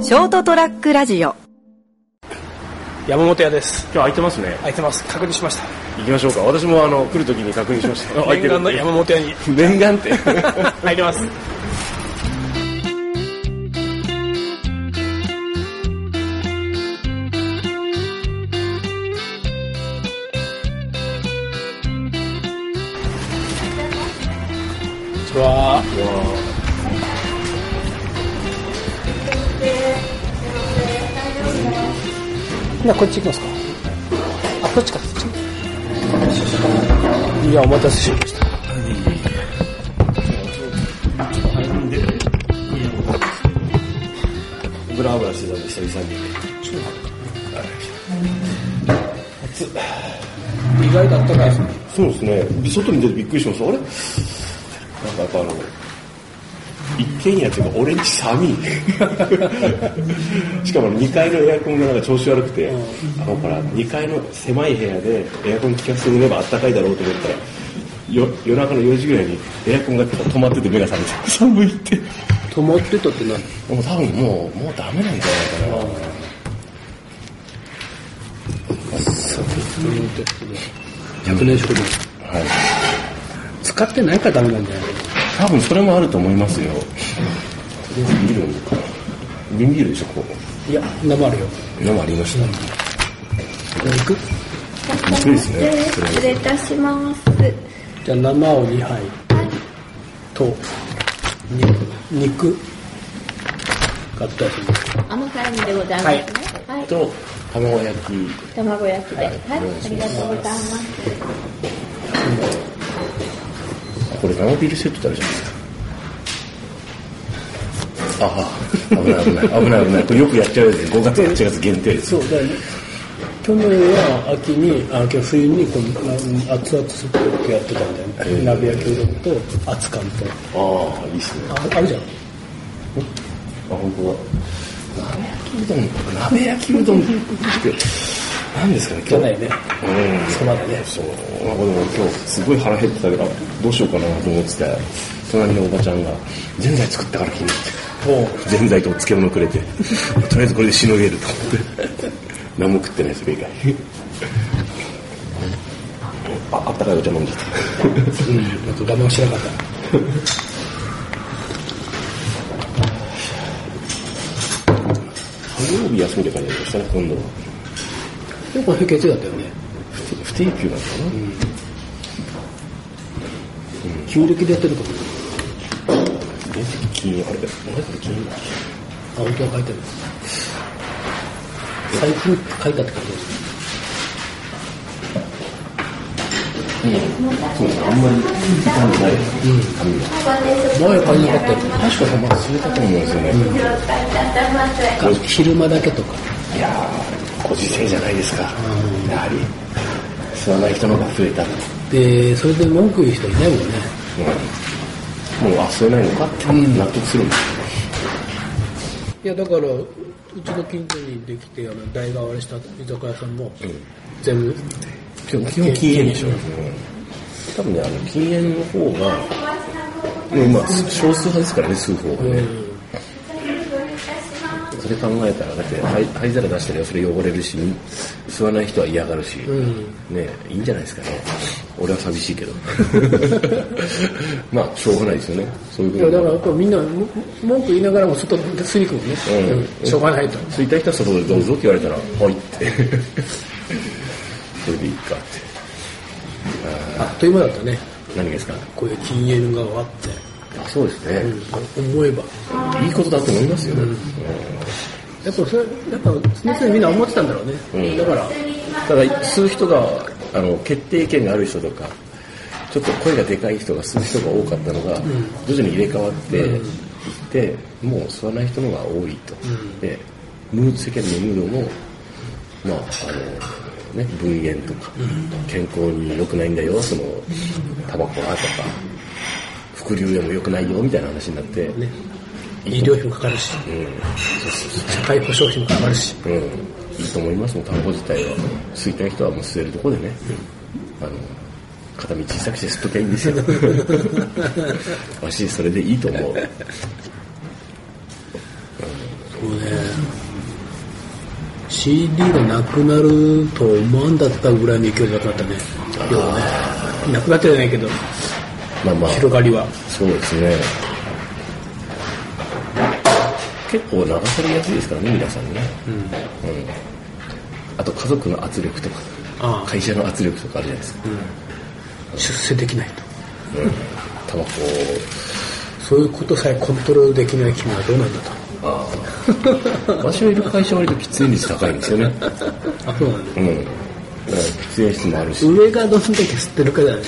ショートトラックラジオ。山本屋です。今日空いてますね。空いてます。確認しました。行きましょうか。私もあの来る時に確認しました。あ空いてる念願の山本屋に。念願って。入りますなこっち行きますか。あこっちかいやお待たせしました。ブラブラしてたんで久々に意外とあったかいそうですね。外に出てびっくりしました。あれ？なんかやっぱあの一軒家っていうか俺んち寒い。しかも2階のエアコンがなんか調子悪くて、あのから2階の狭い部屋でエアコン効かせてみればあったかいだろうと思ったらよ夜中の4時ぐらいにエアコンが止まってて目が覚めて 寒いって。止まってたって何？もう多分もうもうダメなんじゃないかな。100年食堂はい。使ってないからダメなんじゃない？多分それもあると思いますよ。ビールか瓶ビールでしょこいや生あるよ。う生ありました。行くびっくりですね失礼いたします。じゃあ生を2杯。と肉肉。買ったやつ甘辛煮でございますね。はい。と卵焼き。卵焼きで。はい。ありがとうございます。これ生ビールセットってあるじゃないですか。ああ危ない危ない危ない危ない。これよくやっちゃうやつ5月8月限定そうだね。去年は秋にあ冬にこの熱々スープやってたんだよね、鍋焼きうどんと熱燗と。ああいいっすね。ああるじゃん。あ本当だ。鍋焼きうどん鍋焼きうどんって何ですかね今日。ね。うん。そばでね。そう。なんかでも今日すごい腹減ってたけどあどうしようかなと思ってて隣のおばちゃんがぜんざい作ったから気に入っておぜんざいとお漬物くれて。とりあえずこれでしのげる。と思って何も食ってないそれ以外ああったかいお茶飲んじゃった。うん。あと我慢しなかった。火曜日休みで感じでしたね今度はでもこれ月曜だったよね。不不定休な。のかな、旧暦でやってるかも金あれ俺これ金だあ本当は書いてある。最近書いたって書いてそうですねあん。まりない前は書いてなかったよ確かまあ忘れたと思うん。ですよね、か昼間だけとかいやーご時世じゃないですか、やはり。吸わない人の方が増えた、でそれで文句言う人いないもんね。うん、もうあ吸えないのかって納得するんですいやだからうちの近所にできてあの代替わりした居酒屋さんも全部基本基本禁煙でしょ、うん。多分ねあの禁煙の方がうんまあ少数派ですからね吸う方がね、それ考えたらだって灰灰皿出したらそれ汚れるし吸わない人は嫌がるし、ねいいんじゃないですかね。俺は寂しいけど。まあしょうがないですよね。そういうふうにいやだからやっぱみんなも文句言いながらも外で吸いに行くもんね、うん。うん。しょうがないと。吸いたい人は外でどうぞって言われたら「はい」って。それでいいかって。あっという間だったね。何がですか？こういう禁煙が終わって、あそうですね、思えば。いいことだと思いますよ、やっぱそれやっぱ常々みんな思ってたんだろうね、うん。だからただ吸う人があの決定権がある人とかちょっと声がでかい人が吸う人が多かったのが、徐々に入れ替わっていって、もう吸わない人の方が多いと、でムー世間のムードもまああのね分煙とか、健康に良くないんだよそのタバコはとか副流煙も良くないよみたいな話になって、ね医療費もかかるし、社会保障費もかかるし、うん、いいと思いますもん、タバコ自体は。吸いたい人はもう吸えるところでね、あの、片道小さくして吸っときゃいいんですよ。わし、それでいいと思う。うん、そうね CD がなくなると思わんだったぐらいの勢いだったね。要はね。なくなってないけど。まあまあ。広がりは。そうですね結構流されやすいですからね皆さんね、うん。あと家族の圧力とかああ。会社の圧力とかあるじゃないですか、出世できないと。うん、タバコそういうことさえコントロールできない君はどうなんだと。ああ。私のいる会社は割と喫煙率高いんですよね。あそうなんだ。うん。喫煙室もあるし。上がどんだけ吸ってるかだね。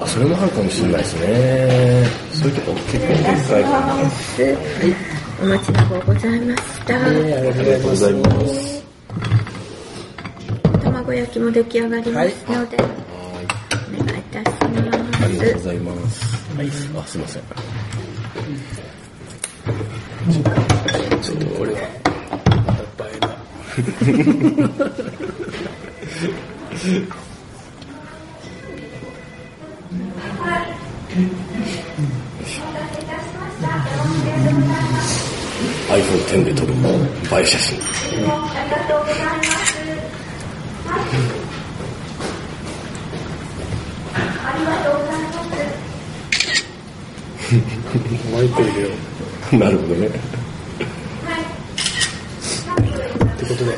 あそれもあるかもしれないですね。そういうとこ結構。でかいかなはい。お待ちの方ございました。ありがとうございます卵焼きも出来上がりますので、お願いいたします。ありがとうございます。はい、あ、すいません。ちょっとこれはまた映えな iPhone X で撮る映え写真。マイク入れようなるほどね。ってことでは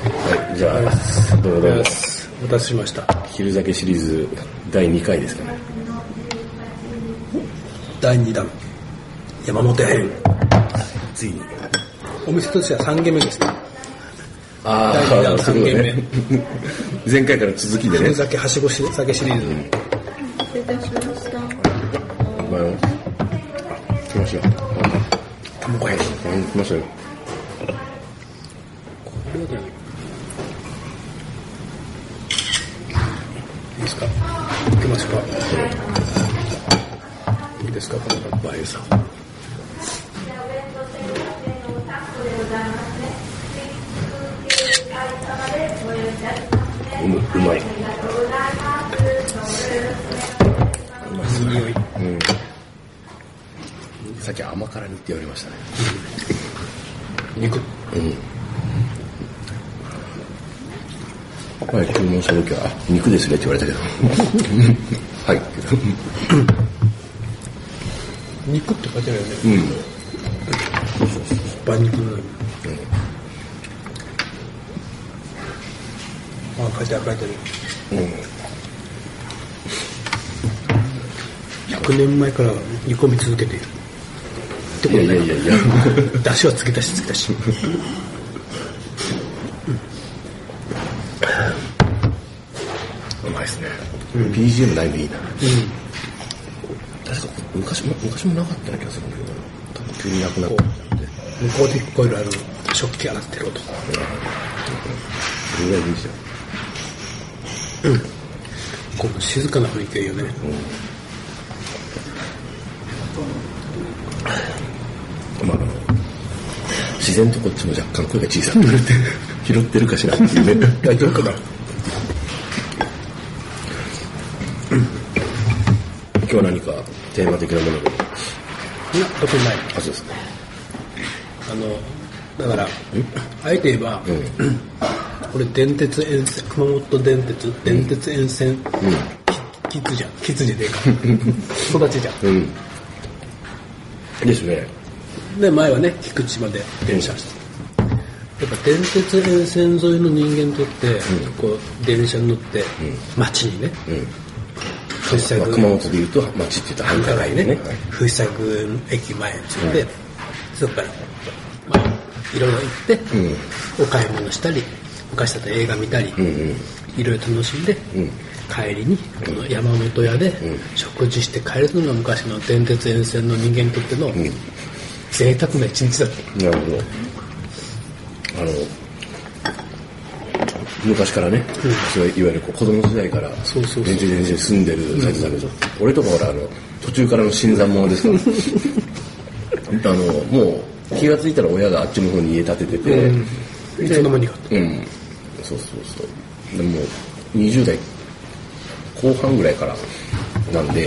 い、じゃあ、どうも。お待たせしました昼酒シリーズ第2回ですかね。第2弾山本屋編ついに。お店としては3軒目ですねあ第二弾あ、そういうことね三。前回から続きでね昼。酒はしごし酒シリーズ、失礼いたしました。まあ、来ましょう。卵焼きうん来ましょうよ。これいいですか？行きましょうかいいですか？このバイさんうむうまい。いい匂いうん。さっき甘辛煮って言われましたね。肉うん。はい、注文した時は、あ肉ですねって言われたけど。はい。肉って書いてあるよねうん。馬肉のようにあ書いてある書いてある100年前から煮込み続けている。ってことね。いやいやいや。出汁はつけたしつけたし。うまいですね。BGM ないのいいな。確か昔も、昔もなかったような気がするんだけど、多分急になくなった。向こうで聞こえるあの食器洗ってる音。それぐらいでいいじゃん。この静かな雰囲気がいいよね。まあ、あの自然とこっちも若干声が小さくなって、拾ってるかしらっていうね。大丈夫かな？今日は何かテーマ的なもので？いや特にない。あ、そうですか。あのだからあえて言えば、これ電鉄沿線熊本電鉄電鉄沿線、きキツじゃん。キツじゃねえか 育ちじゃん。うん。ですね。で前はね菊池まで電車して。やっぱ電鉄沿線沿いの人間にとって、こう電車に乗って、街にねうん。藤沢まあ、熊本で言うと町って言ったら繁華街でね。はい。藤沢郡駅前に着いて、そこから、まあ、いろいろ行って、お買い物したり昔だったら映画見たり、うんうん。いろいろ楽しんで、帰りにこの山本屋で食事して帰るのが昔の電鉄沿線の人間にとっての贅沢な一日だった。なるほど。あの、昔からね、そういわゆる子供時代からそうそうそう。全然全然住んでるサイズだけど、俺とかほらあの途中からの新参者ですから。あのもう気がついたら親があっちの方に家建ててて、いつの間にかうん、そうそうそう。でも、20代後半ぐらいからなんで、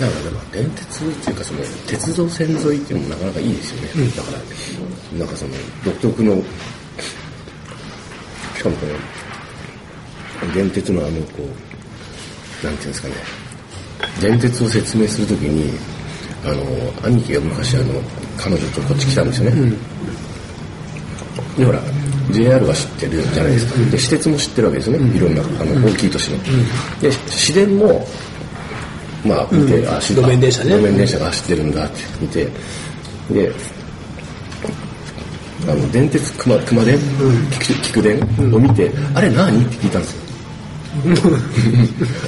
だからでも電鉄っていうかその鉄道線沿いっていうのもなかなかいいですよね、だからなんかその独特のしかもこの電鉄のあのこうなんていうんですかね。電鉄を説明するときにあの兄貴が昔あの彼女とこっち来たんですよね、でほら JR は知ってるじゃないですか、で私鉄も知ってるわけですよね、いろんなあの大きい都市の、で市電もまあ見て、うん。あ市路面電車ね。路面電車が走ってるんだって見て。であの電鉄熊熊電、菊菊電？を見て、あれ何？って聞いたんですよ。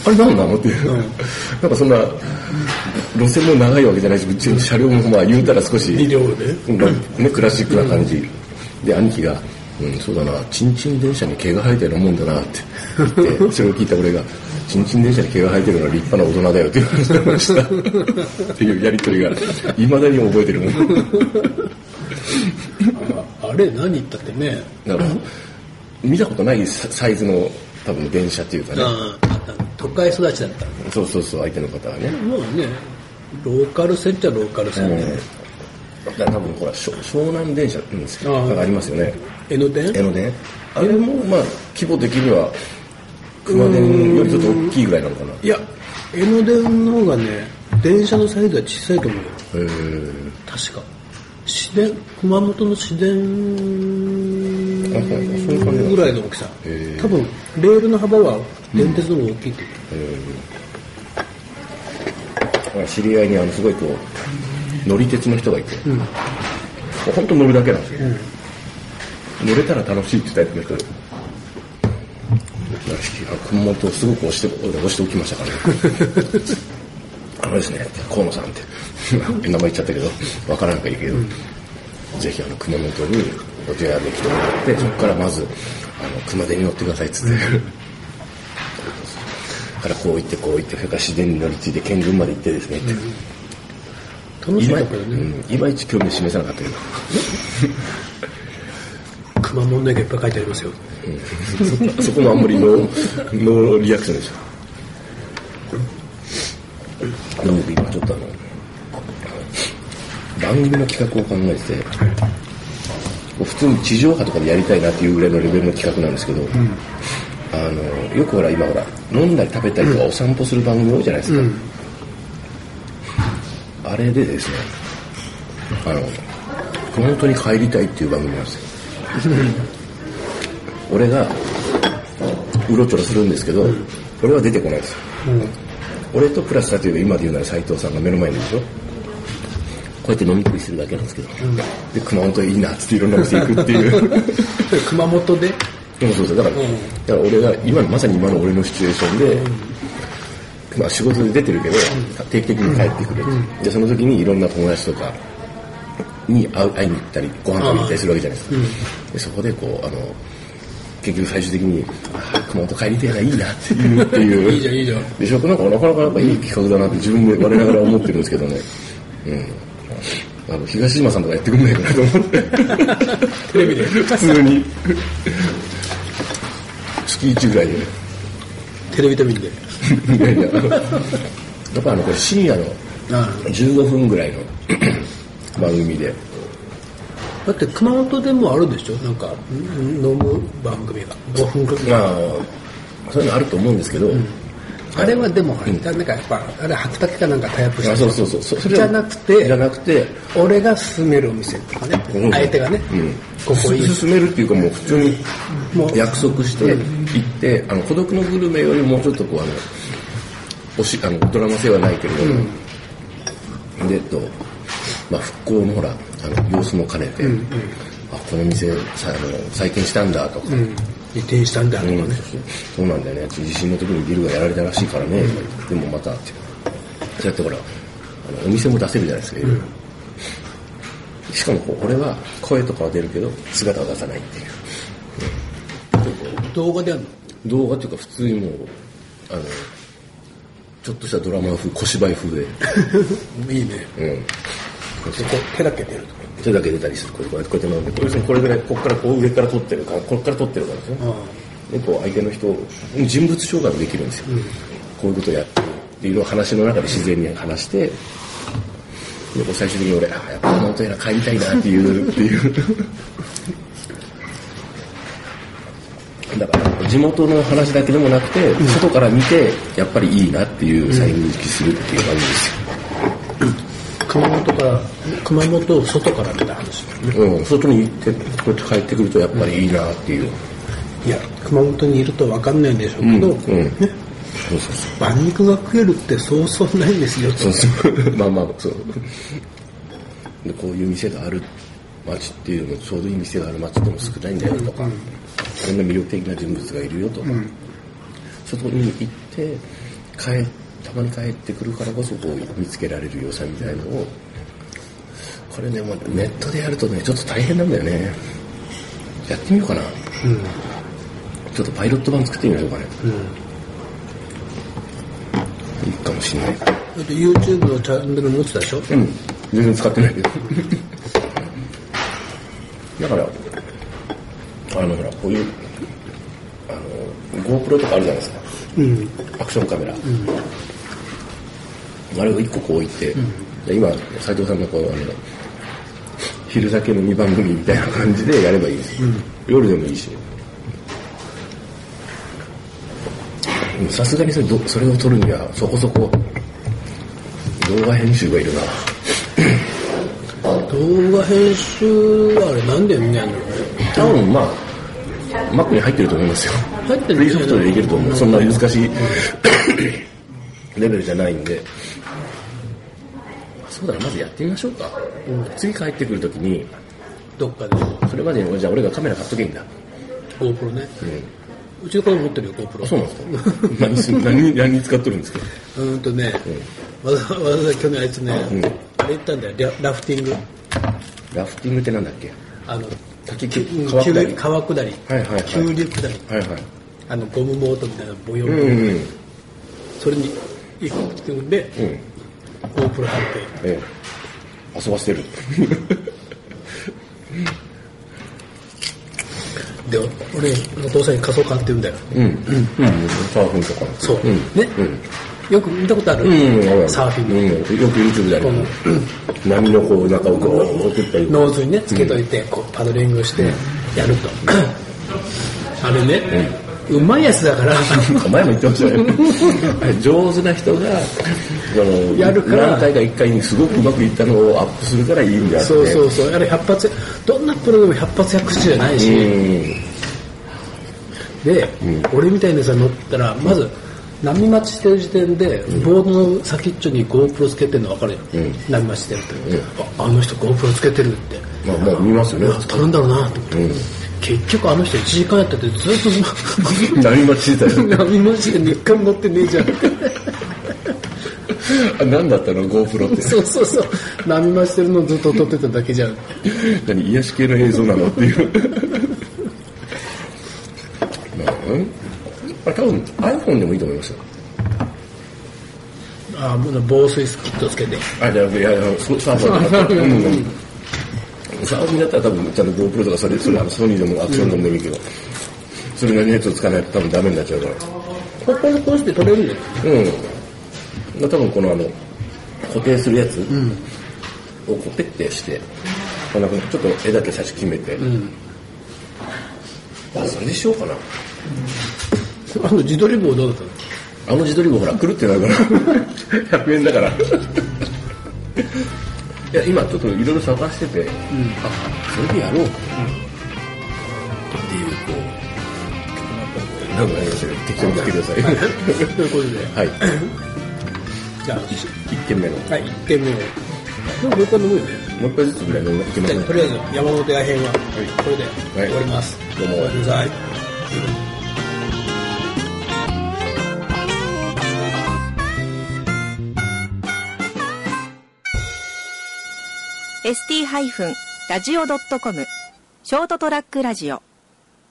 あれ何なの？って、なんかそんな路線も長いわけじゃないし車両もまあ言うたら少しね、クラシックな感じ。で、兄貴が、うん、そうだな、チンチン電車に毛が生えてるもんだなって言って、それを聞いた俺が、チンチン電車に毛が生えてるのは立派な大人だよっていう話をした。っていうやりとりが、いまだに覚えてるもん。ああれ何言ったってね。だから、見たことないササイズの多分電車っていうかね、都会育ちだった。そうそうそう、相手の方はね。もうねローカル線っちゃローカル線ね、だから多分ほら、湘湘南電車うんですああ。りますよね。江ノ電？江ノ電？あれもまあ規模的には熊電よりちょっと大きいぐらいなのかな。いや江ノ電の方がね電車のサイズは小さいと思うよ。へー確か。市電熊本の市電ぐらいの大きさ。多分レールの幅は電鉄の方が大きいってへー知り合いにあのすごいこう乗り鉄の人がいて、もう本当乗るだけなんですよ、乗れたら楽しいってタイプの人で。よし熊本をすごく押して押しておきましたからね。あのですね河野さんって名前言っちゃったけどわからんからいいけど、ぜひあの熊本に JR で来てもらってそこからまずあの熊手に乗ってくださいっつって、からこう行ってこう行ってそれから市電に乗り継いで県軍まで行ってですねって、楽しかったよね、うんいまいち興味示さなかったけど。熊本の絵がいっぱい書いてありますよ。そそこもあんまりノーノーリアクションでしょで僕今ちょっとあの番組の企画を考えてて、普通に地上波とかでやりたいなっていうぐらいのレベルの企画なんですけど、あのよくほら今ほら飲んだり食べたりとかお散歩する番組多いじゃないですか、あれでですねあの熊本に帰りたいっていう番組なんですよ。俺がうろちょろするんですけど、俺は出てこないですよ、俺とプラス例えば今で言うなら斎藤さんが目の前にいるでしょ。こうやって飲み食いするだけなんですけど、で熊本いいなっつっていろんな店行くっていう。熊本で？そうそうそう。だから,、だから俺が今のまさに今の俺のシチュエーションで、まあ、仕事で出てるけど、定期的に帰ってくる、でその時にいろんな友達とかに会う会いに行ったりご飯食べに行ったりするわけじゃないですか、でそこでこうあの結局最終的に熊本帰りてえないいなっていう。っていういいじゃんいいじゃん。でしょなんかなかなかやっぱいい企画だなって自分で我ながら思ってるんですけどね。うん。あの東島さんとかやってくんないかなと思って。テレビで。普通に。月1ぐらいで。テレビタミンでいやいや。やっぱあのこれ深夜のあ15分ぐらいの番組で。だって熊本でもあるでしょ？なんかん飲む番組が。5分くらい。まあそういうのあると思うんですけど、あれはでも、なんかやっぱあれ白竹かなんかタイアップしてあそうそうそう。そじゃなくてじゃなくて。俺が勧めるお店とかね、うん。相手がね、うん。ここいい。進めるっていうかもう普通に約束して行って、あの孤独のグルメよりもうちょっとこうあのおしあのドラマ性はないけれども、でえっと、まあ、復興のほらあの様子も兼ねて、あこの店さあの再建したんだとか、うん、移転したんだとかね、うんそうなんだよね。地震の時にビルがやられたらしいからね、でもまたってそうやってほらあのお店も出せるじゃないですか、しかもこう俺は声とかは出るけど姿は出さないっていう動画であるの？動画っていうか普通にもうあのちょっとしたドラマ風小芝居風で、いいね。うん、手だけ出るとか。手だけ出たりする。こうやってこうやって飲んでこれこれぐらいここからこう上から撮ってるからここから撮ってるからですね。あでこう相手の人人物紹介もできるんですよ、こういうことやってる。っていうのを話の中で自然に話して、でこう最終的に俺、あやっぱこの音やら帰りたいなっていう、っていう。だから地元の話だけでもなくて、外から見てやっぱりいいなっていう再認識するっていう感じですよ。熊本から、熊本を外から見た話。うん、外に行ってこうやって帰ってくるとやっぱりいいなっていう。いや、熊本にいると分かんないんでしょうけど、うんうんね、そうそうそう。馬肉が食えるってそうそうないんですよ。そうそう。まあまあ、そう。で、こういう店がある街っていうのも、ちょうどいい店がある街っても少ないんだよとか、こんな魅力的な人物がいるよとか、そこに行って、帰、たまに帰ってくるからこそこう見つけられる良さみたいのを、これね、もうネットでやるとね、ちょっと大変なんだよね。やってみようかな。うん。ちょっとパイロット版作ってみましょうかね。うん。いいかもしれない。だって YouTube のチャンネル持ってたでしょ？うん。全然使ってないけど。だから、あの、ほら、こういう、あの、GoPro とかあるじゃないですか。うん。アクションカメラ。あれを一個こう置いて、で今、斉藤さんのこう、あの、昼酒飲み番組みたいな感じでやればいいですよ。夜でもいいし。さすがにそれどそれを撮るにはそこそこ動画編集がいるな。動画編集はあれなんでみんなやんの？多分まあ、Mac に入ってると思いますよ。入ってるフリーソフトでできると思う。そんな難しいレベルじゃないんで。そうだな、まずやってみましょうか。次帰ってくるときに、どっかでそれまでにじゃあ俺がカメラ買っとけばいいんだ。GoPro ね。うん。うちの子供持ってるよ、GoPro。あ、そうなんですか？何す何、何に使っとるんですか？うーんとね、わざわざ去年あいつね、んあれ行ったんだよ、ララフティング。ラフティングってなんだっけ？あの、滝川下り急川下り。急流下り。はいはい。あの、ゴムボートみたいなボヨン、うんうん。それに行くっていうんで、うん。GoPro 貼って、ええ。遊ばせてる。で、俺、お父さんに仮想買ってるんだよ。うん。うん。うん。サーフィンとか。そう。うん。ね、うん。よく見たことある、うん、サーフィンの。うん、よく YouTube であります。波のこう、中をこう、送ったり。ノーズにね、つけといて、こう、パドリングして、やると。あれね、うまいやつだから、前も言ってましたね。上手な人が、その、やるから何回か一回にすごくうまくいったのをアップするからいいんだ。そうそうそう、あれ100発、どんなプロでも100発100中じゃないし、うん。で、俺みたいなやつが乗ったら、まず、波待ちしてる時点で、ボードの先っちょに GoPro つけてるの分かるよ。うん波待ちしてるって、あ。あの人 GoPro つけてるって。まあ、もう見ますよね。撮るんだろうなと思って。うん。結局あの人1時間やっててずっと 何待ちしてたよ。波待ちで一回も乗ってねえじゃん。あ何だったの？GoPro って。そうそうそう。波待ちしてるのずっと撮ってただけじゃん。何癒し系の映像なの？っていう。まあ、うんあれ多分 iPhone でもいいと思いますよ。あもう防水キットつけて。あ、じゃあ、いやいや、そサーファーだったら、うんうん。サーフィンだったら多分、ちゃんと GoPro とかそれ、それ、あのソニーでもアクションでもいいけど、それなりのやつを使わないと多分ダメになっちゃうから。ここにこうして撮れるんだよ。うん。多分このあの、固定するやつをこうペッてして、こんなふうにちょっと絵だけ写真決めて、うん。あ、それでしようかな。あの自撮り棒どうだったの？あの自撮り棒ほら、くるってなるから、100円だから。いや、今ちょっといろいろ探してて、あ、それでやろう。っていう、こう、なんかないですよ。適当につけてください。ということで、はい。じゃあ、1件目の。はい、1点目を。でももう一回飲むよね。もう一回ずつぐらい飲いきまとりあえず山本屋編はこれではい終わります。どうもおやすみなさい。ST-radio.com ショートトラックラジオ。